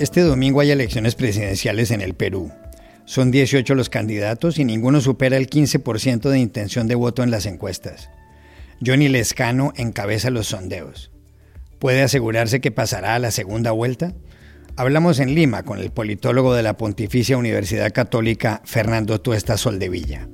Este domingo hay elecciones presidenciales en el Perú. Son 18 los candidatos y ninguno supera el 15% de intención de voto en las encuestas. Johnny Lescano encabeza los sondeos. ¿Puede asegurarse que pasará a la segunda vuelta? Hablamos en Lima con el politólogo de la Pontificia Universidad Católica, Fernando Tuesta Soldevilla.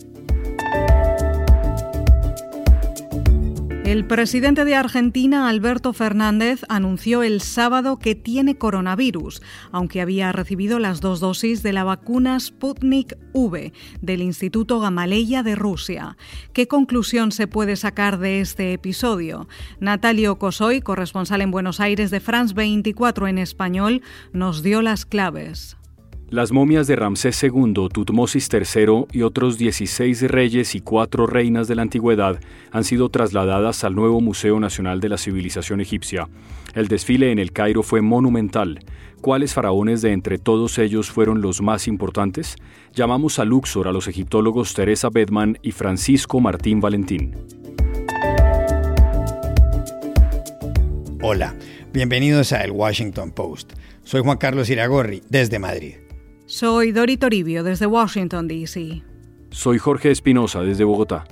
El presidente de Argentina, Alberto Fernández, anunció el sábado que tiene coronavirus, aunque había recibido las dos dosis de la vacuna Sputnik V del Instituto Gamaleya de Rusia. ¿Qué conclusión se puede sacar de este episodio? Natalio Cosoy, corresponsal en Buenos Aires de France 24 en español, nos dio las claves. Las momias de Ramsés II, Tutmosis III y otros 16 reyes y cuatro reinas de la antigüedad han sido trasladadas al nuevo Museo Nacional de la Civilización Egipcia. El desfile en el Cairo fue monumental. ¿Cuáles faraones de entre todos ellos fueron los más importantes? Llamamos a Luxor a los egiptólogos Teresa Bedman y Francisco Martín Valentín. Hola, bienvenidos a El Washington Post. Soy Juan Carlos Iragorri, desde Madrid. Soy Dori Toribio desde Washington, D.C. Soy Jorge Espinosa desde Bogotá.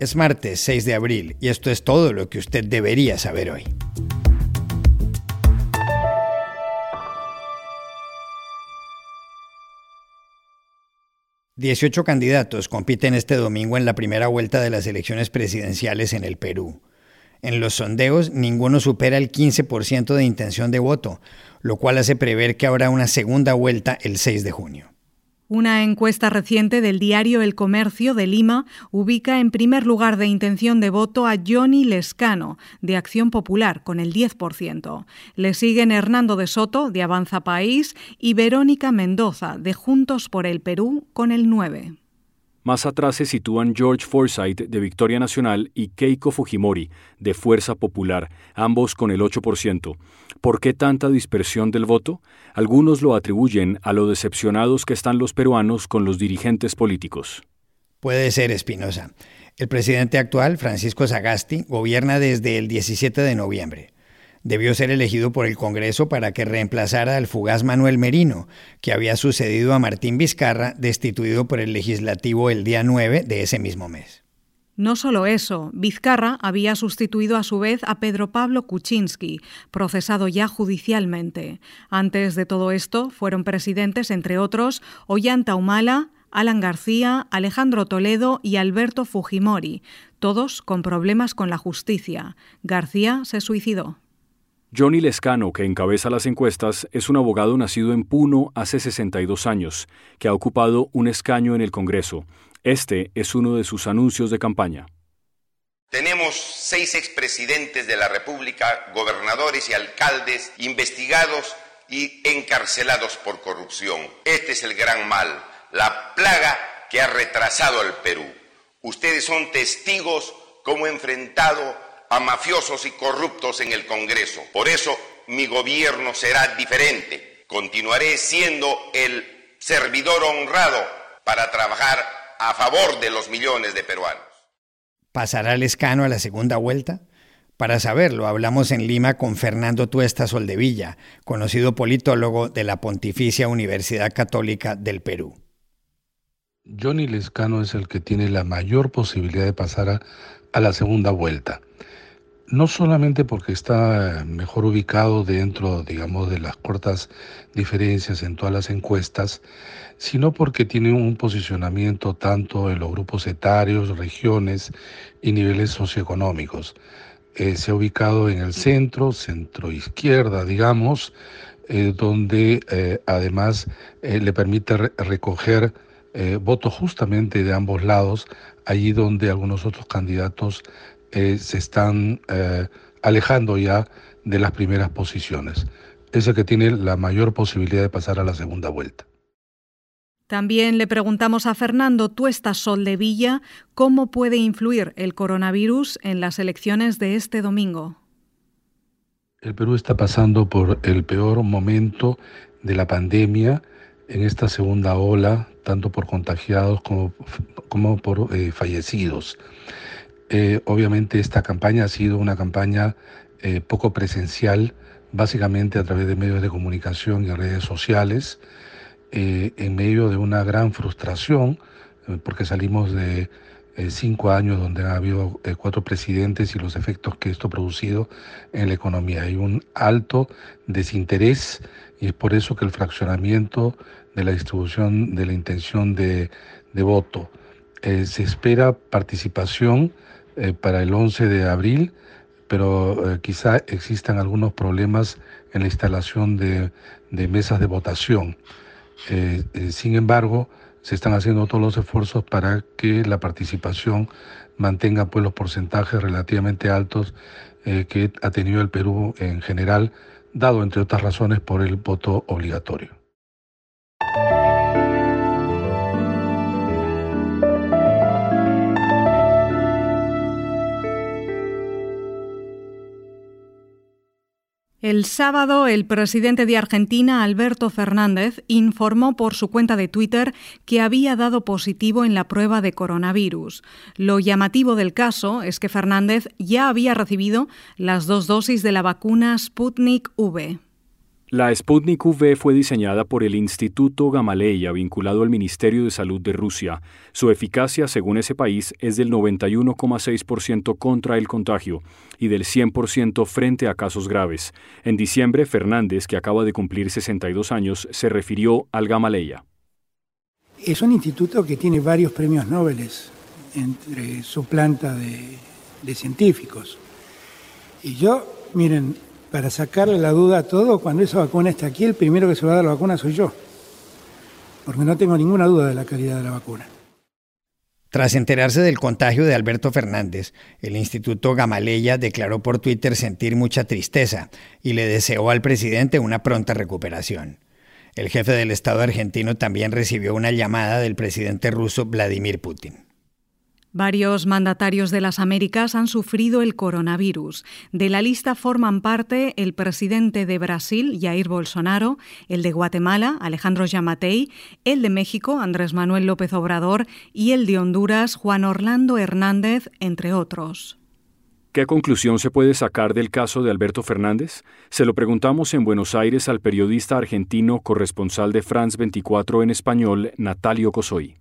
Es martes 6 de abril y esto es todo lo que usted debería saber hoy. Dieciocho candidatos compiten este domingo en la primera vuelta de las elecciones presidenciales en el Perú. En los sondeos, ninguno supera el 15% de intención de voto, lo cual hace prever que habrá una segunda vuelta el 6 de junio. Una encuesta reciente del diario El Comercio de Lima ubica en primer lugar de intención de voto a Johnny Lescano, de Acción Popular, con el 10%. Le siguen Hernando de Soto, de Avanza País, y Verónica Mendoza, de Juntos por el Perú, con el 9%. Más atrás se sitúan George Forsyth de Victoria Nacional y Keiko Fujimori de Fuerza Popular, ambos con el 8%. ¿Por qué tanta dispersión del voto? Algunos lo atribuyen a lo decepcionados que están los peruanos con los dirigentes políticos. Puede ser, Espinosa. El presidente actual, Francisco Sagasti, gobierna desde el 17 de noviembre debió ser elegido por el Congreso para que reemplazara al fugaz Manuel Merino, que había sucedido a Martín Vizcarra, destituido por el legislativo el día 9 de ese mismo mes. No solo eso, Vizcarra había sustituido a su vez a Pedro Pablo Kuczynski, procesado ya judicialmente. Antes de todo esto, fueron presidentes, entre otros, Ollanta Humala, Alan García, Alejandro Toledo y Alberto Fujimori, todos con problemas con la justicia. García se suicidó. Johnny Lescano, que encabeza las encuestas, es un abogado nacido en Puno hace 62 años, que ha ocupado un escaño en el Congreso. Este es uno de sus anuncios de campaña. Tenemos seis expresidentes de la República, gobernadores y alcaldes investigados y encarcelados por corrupción. Este es el gran mal, la plaga que ha retrasado al Perú. Ustedes son testigos cómo enfrentado a mafiosos y corruptos en el Congreso. Por eso mi gobierno será diferente. Continuaré siendo el servidor honrado para trabajar a favor de los millones de peruanos. ¿Pasará el escano a la segunda vuelta? Para saberlo, hablamos en Lima con Fernando Tuesta Soldevilla, conocido politólogo de la Pontificia Universidad Católica del Perú. Johnny Lescano es el que tiene la mayor posibilidad de pasar a, a la segunda vuelta no solamente porque está mejor ubicado dentro, digamos, de las cortas diferencias en todas las encuestas, sino porque tiene un posicionamiento tanto en los grupos etarios, regiones y niveles socioeconómicos. Eh, se ha ubicado en el centro, centro izquierda, digamos, eh, donde eh, además le permite recoger eh, votos justamente de ambos lados, allí donde algunos otros candidatos eh, se están eh, alejando ya de las primeras posiciones. Es el que tiene la mayor posibilidad de pasar a la segunda vuelta. También le preguntamos a Fernando Tuesta Sol de Villa cómo puede influir el coronavirus en las elecciones de este domingo. El Perú está pasando por el peor momento de la pandemia en esta segunda ola, tanto por contagiados como, como por eh, fallecidos. Eh, obviamente esta campaña ha sido una campaña eh, poco presencial, básicamente a través de medios de comunicación y redes sociales, en medio de una gran frustración, porque salimos de cinco años donde ha habido cuatro presidentes y los efectos que esto ha producido en la economía. Hay un alto desinterés y es por eso que el fraccionamiento de la distribución de la intención de, voto. Eh, se espera participación eh, para el 11 de abril, pero eh, quizá existan algunos problemas en la instalación de, de mesas de votación. sin embargo, se están haciendo todos los esfuerzos para que la participación mantenga pues, los porcentajes relativamente altos que ha tenido el Perú en general dado entre otras razones por el voto obligatorio. El sábado, el presidente de Argentina, Alberto Fernández, informó por su cuenta de Twitter que había dado positivo en la prueba de coronavirus. Lo llamativo del caso es que Fernández ya había recibido las dos dosis de la vacuna Sputnik V. La Sputnik V fue diseñada por el Instituto Gamaleya vinculado al Ministerio de Salud de Rusia. Su eficacia, según ese país, es del 91,6% contra el contagio y del 100% frente a casos graves. En diciembre, Fernández, que acaba de cumplir 62 años, se refirió al Gamaleya. Es un instituto que tiene varios premios Nobel entre su planta de, de científicos. Y yo, miren, para sacarle la duda a todo, cuando esa vacuna está aquí, el primero que se va a dar la vacuna soy yo, porque no tengo ninguna duda de la calidad de la vacuna. Tras enterarse del contagio de Alberto Fernández, el Instituto Gamaleya declaró por Twitter sentir mucha tristeza y le deseó al presidente una pronta recuperación. El jefe del Estado argentino también recibió una llamada del presidente ruso Vladimir Putin. Varios mandatarios de las Américas han sufrido el coronavirus. De la lista forman parte el presidente de Brasil, Jair Bolsonaro, el de Guatemala, Alejandro Yamatei, el de México, Andrés Manuel López Obrador, y el de Honduras, Juan Orlando Hernández, entre otros. ¿Qué conclusión se puede sacar del caso de Alberto Fernández? Se lo preguntamos en Buenos Aires al periodista argentino corresponsal de France 24 en español, Natalio Cosoy.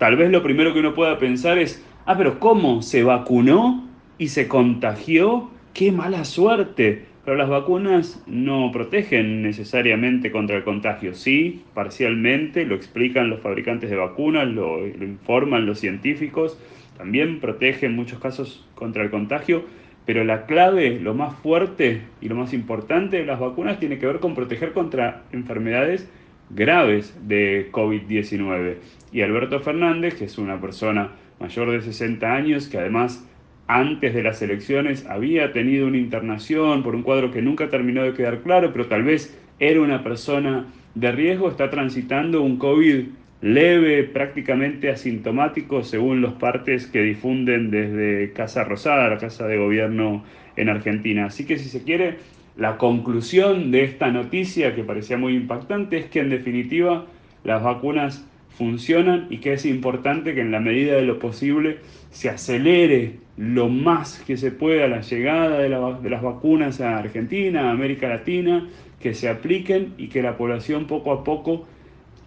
Tal vez lo primero que uno pueda pensar es, ah, pero ¿cómo? ¿Se vacunó y se contagió? ¡Qué mala suerte! Pero las vacunas no protegen necesariamente contra el contagio. Sí, parcialmente, lo explican los fabricantes de vacunas, lo, informan los científicos. También protegen en muchos casos contra el contagio. Pero la clave, lo más fuerte y lo más importante de las vacunas tiene que ver con proteger contra enfermedades graves de COVID-19. Y Alberto Fernández, que es una persona mayor de 60 años, que además antes de las elecciones había tenido una internación por un cuadro que nunca terminó de quedar claro, pero tal vez era una persona de riesgo, está transitando un COVID leve, prácticamente asintomático, según los partes que difunden desde Casa Rosada, la Casa de Gobierno en Argentina. Así que si se quiere, la conclusión de esta noticia que parecía muy impactante es que en definitiva las vacunas funcionan y que es importante que en la medida de lo posible se acelere lo más que se pueda la llegada de, las vacunas a Argentina, a América Latina, que se apliquen y que la población poco a poco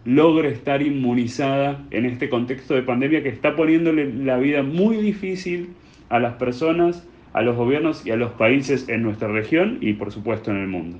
logre estar inmunizada en este contexto de pandemia que está poniéndole la vida muy difícil a las personas a los gobiernos y a los países en nuestra región y por supuesto en el mundo.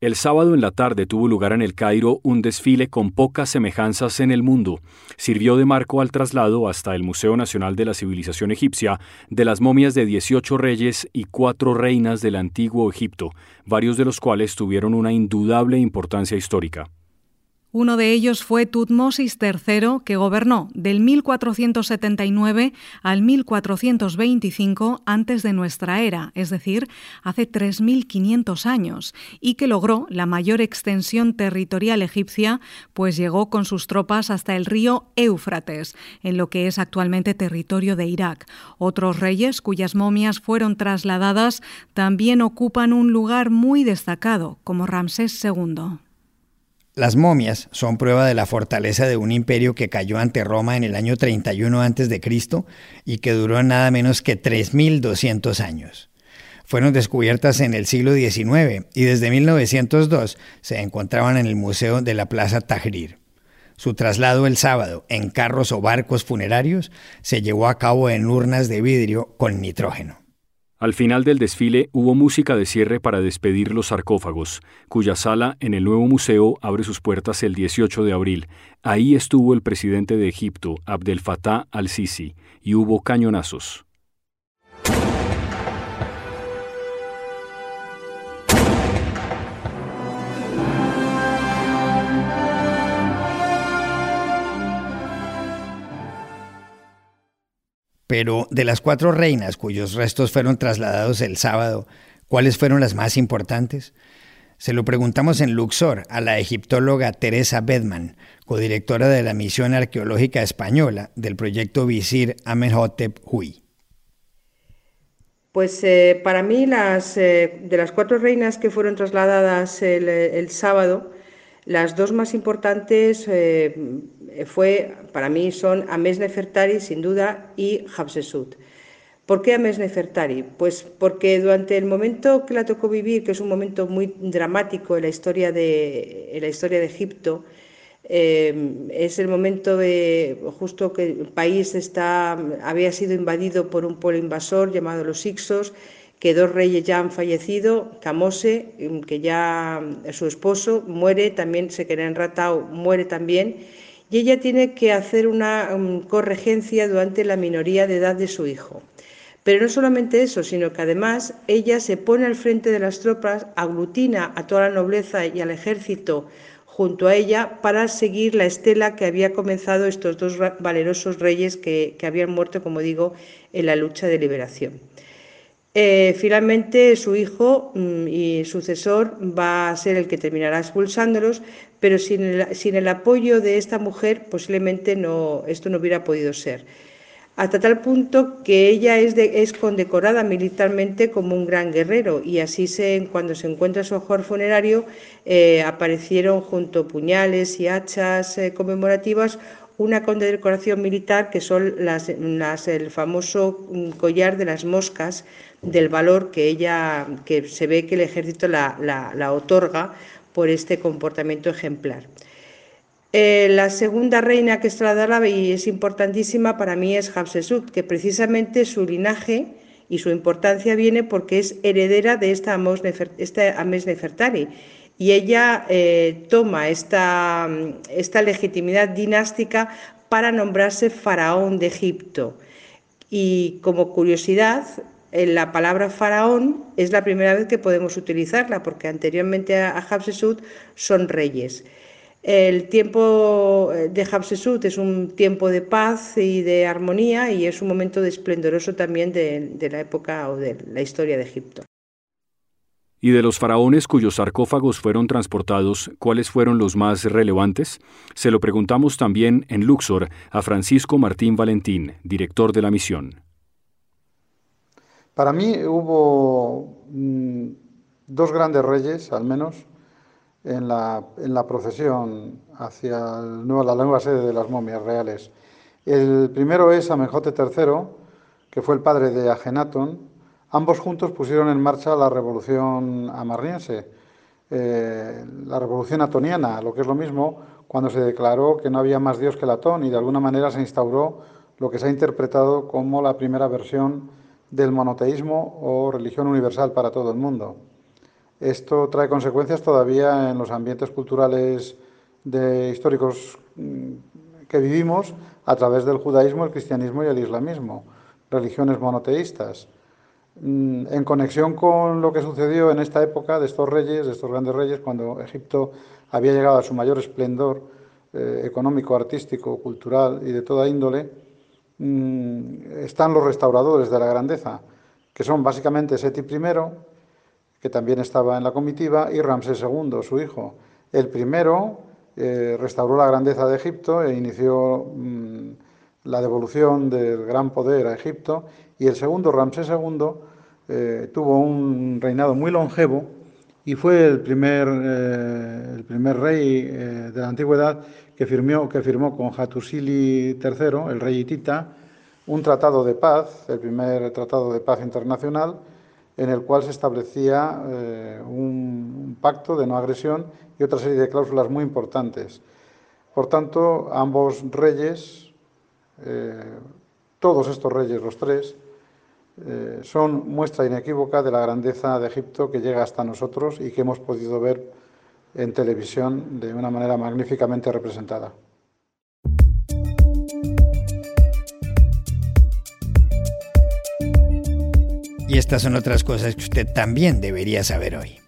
El sábado en la tarde tuvo lugar en el Cairo un desfile con pocas semejanzas en el mundo. Sirvió de marco al traslado hasta el Museo Nacional de la Civilización Egipcia de las momias de 18 reyes y cuatro reinas del antiguo Egipto, varios de los cuales tuvieron una indudable importancia histórica. Uno de ellos fue Tutmosis III, que gobernó del 1479 al 1425 antes de nuestra era, es decir, hace 3.500 años, y que logró la mayor extensión territorial egipcia, pues llegó con sus tropas hasta el río Éufrates, en lo que es actualmente territorio de Irak. Otros reyes cuyas momias fueron trasladadas también ocupan un lugar muy destacado, como Ramsés II. Las momias son prueba de la fortaleza de un imperio que cayó ante Roma en el año 31 a.C. y que duró nada menos que 3.200 años. Fueron descubiertas en el siglo XIX y desde 1902 se encontraban en el Museo de la Plaza Tahrir. Su traslado el sábado en carros o barcos funerarios se llevó a cabo en urnas de vidrio con nitrógeno. Al final del desfile hubo música de cierre para despedir los sarcófagos, cuya sala en el nuevo museo abre sus puertas el 18 de abril. Ahí estuvo el presidente de Egipto, Abdel Fattah al-Sisi, y hubo cañonazos. Pero de las cuatro reinas cuyos restos fueron trasladados el sábado, ¿cuáles fueron las más importantes? Se lo preguntamos en Luxor a la egiptóloga Teresa Bedman, codirectora de la misión arqueológica española del proyecto Visir Amenhotep Hui. Pues eh, para mí las, eh, de las cuatro reinas que fueron trasladadas el sábado, las dos más importantes eh, fue, para mí son Ames Nefertari, sin duda, y Hatshepsut. ¿Por qué Ames Nefertari? Pues porque durante el momento que la tocó vivir, que es un momento muy dramático en la historia de, en la historia de Egipto, eh, es el momento de justo que el país está, había sido invadido por un pueblo invasor llamado los Ixos, que dos reyes ya han fallecido, Camose, mm, que ya mm, su esposo muere, también se queda enratado, muere también, y ella tiene que hacer una mm, corregencia durante la minoría de edad de su hijo. Pero no solamente eso, sino que además ella se pone al frente de las tropas, aglutina a toda la nobleza y al ejército junto a ella para seguir la estela que había comenzado estos dos valerosos reyes que, que habían muerto, como digo, en la lucha de liberación. Eh, finalmente, su hijo mm, y sucesor va a ser el que terminará expulsándolos, pero sin el, apoyo de esta mujer posiblemente no, esto no hubiera podido ser. Hasta tal punto que ella es, es condecorada militarmente como un gran guerrero y así se, cuando se encuentra su hogar funerario eh, aparecieron junto puñales y hachas eh, conmemorativas una condecoración militar que son las, el famoso mm, collar de las moscas del valor que ella, que se ve que el ejército la, otorga por este comportamiento ejemplar. Eh, la segunda reina que es la y es importantísima para mí es Hatshepsut, que precisamente su linaje y su importancia viene porque es heredera de esta Ames Nefertari y ella eh, toma esta, legitimidad dinástica para nombrarse faraón de Egipto. Y como curiosidad, la palabra faraón es la primera vez que podemos utilizarla, porque anteriormente a Hatshepsut son reyes. El tiempo de Hatshepsut es un tiempo de paz y de armonía y es un momento esplendoroso también de, de la época o de la historia de Egipto. Y de los faraones cuyos sarcófagos fueron transportados, ¿cuáles fueron los más relevantes? Se lo preguntamos también en Luxor a Francisco Martín Valentín, director de la misión. Para mí hubo mm, dos grandes reyes, al menos, en la, en la procesión hacia la nueva sede de las momias reales. El primero es Amenhotep III, que fue el padre de Agenatón, Ambos juntos pusieron en marcha la revolución amarniense, eh, la revolución atoniana, lo que es lo mismo, cuando se declaró que no había más Dios que el Atón y de alguna manera se instauró lo que se ha interpretado como la primera versión del monoteísmo o religión universal para todo el mundo. Esto trae consecuencias todavía en los ambientes culturales de históricos mm, que vivimos a través del judaísmo, el cristianismo y el islamismo, religiones monoteístas. Mm, en conexión con lo que sucedió en esta época de estos reyes, de estos grandes reyes, cuando Egipto había llegado a su mayor esplendor eh, económico, artístico, cultural y de toda índole, mm, están los restauradores de la grandeza, que son básicamente Seti I, que también estaba en la comitiva, y Ramsés II, su hijo. El primero eh, restauró la grandeza de Egipto e inició mm, la devolución del gran poder a Egipto, y el segundo, Ramsés II, eh, tuvo un reinado muy longevo y fue el primer, eh, el primer rey eh, de la antigüedad que firmó, que firmó con Hattusili III, el rey hitita, un tratado de paz, el primer tratado de paz internacional, en el cual se establecía un, pacto de no agresión y otra serie de cláusulas muy importantes. Por tanto, ambos reyes, todos estos reyes, los tres, eh, son muestra inequívoca de la grandeza de Egipto que llega hasta nosotros y que hemos podido ver en televisión de una manera magníficamente representada. Y estas son otras cosas que usted también debería saber hoy.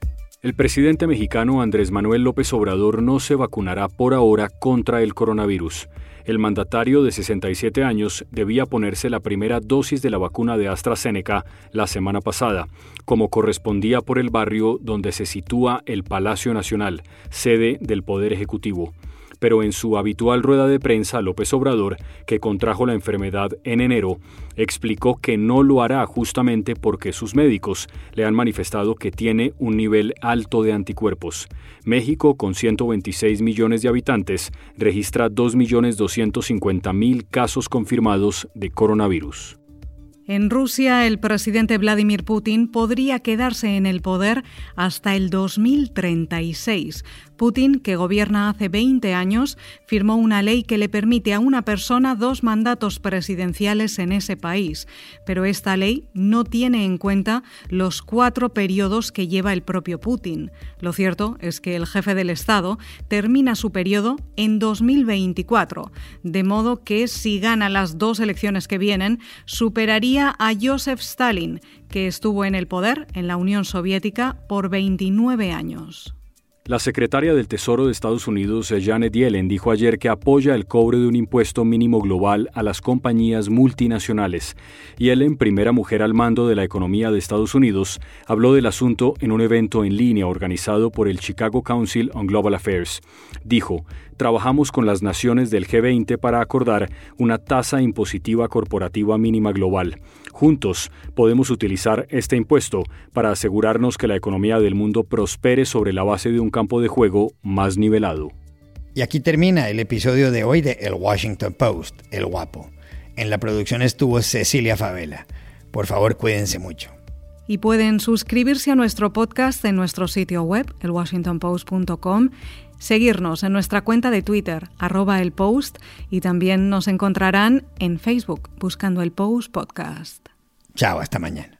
El presidente mexicano Andrés Manuel López Obrador no se vacunará por ahora contra el coronavirus. El mandatario de 67 años debía ponerse la primera dosis de la vacuna de AstraZeneca la semana pasada, como correspondía por el barrio donde se sitúa el Palacio Nacional, sede del Poder Ejecutivo pero en su habitual rueda de prensa López Obrador, que contrajo la enfermedad en enero, explicó que no lo hará justamente porque sus médicos le han manifestado que tiene un nivel alto de anticuerpos. México, con 126 millones de habitantes, registra 2.250.000 casos confirmados de coronavirus. En Rusia, el presidente Vladimir Putin podría quedarse en el poder hasta el 2036, Putin, que gobierna hace 20 años, firmó una ley que le permite a una persona dos mandatos presidenciales en ese país, pero esta ley no tiene en cuenta los cuatro periodos que lleva el propio Putin. Lo cierto es que el jefe del Estado termina su periodo en 2024, de modo que si gana las dos elecciones que vienen, superaría a Joseph Stalin, que estuvo en el poder en la Unión Soviética por 29 años. La secretaria del Tesoro de Estados Unidos, Janet Yellen, dijo ayer que apoya el cobro de un impuesto mínimo global a las compañías multinacionales. Yellen, primera mujer al mando de la economía de Estados Unidos, habló del asunto en un evento en línea organizado por el Chicago Council on Global Affairs. Dijo, trabajamos con las naciones del G20 para acordar una tasa impositiva corporativa mínima global. Juntos podemos utilizar este impuesto para asegurarnos que la economía del mundo prospere sobre la base de un campo de juego más nivelado. Y aquí termina el episodio de hoy de El Washington Post, El Guapo. En la producción estuvo Cecilia Favela. Por favor, cuídense mucho. Y pueden suscribirse a nuestro podcast en nuestro sitio web, elwashingtonpost.com seguirnos en nuestra cuenta de Twitter, arroba el post, y también nos encontrarán en Facebook buscando el Podcast. Chao, hasta mañana.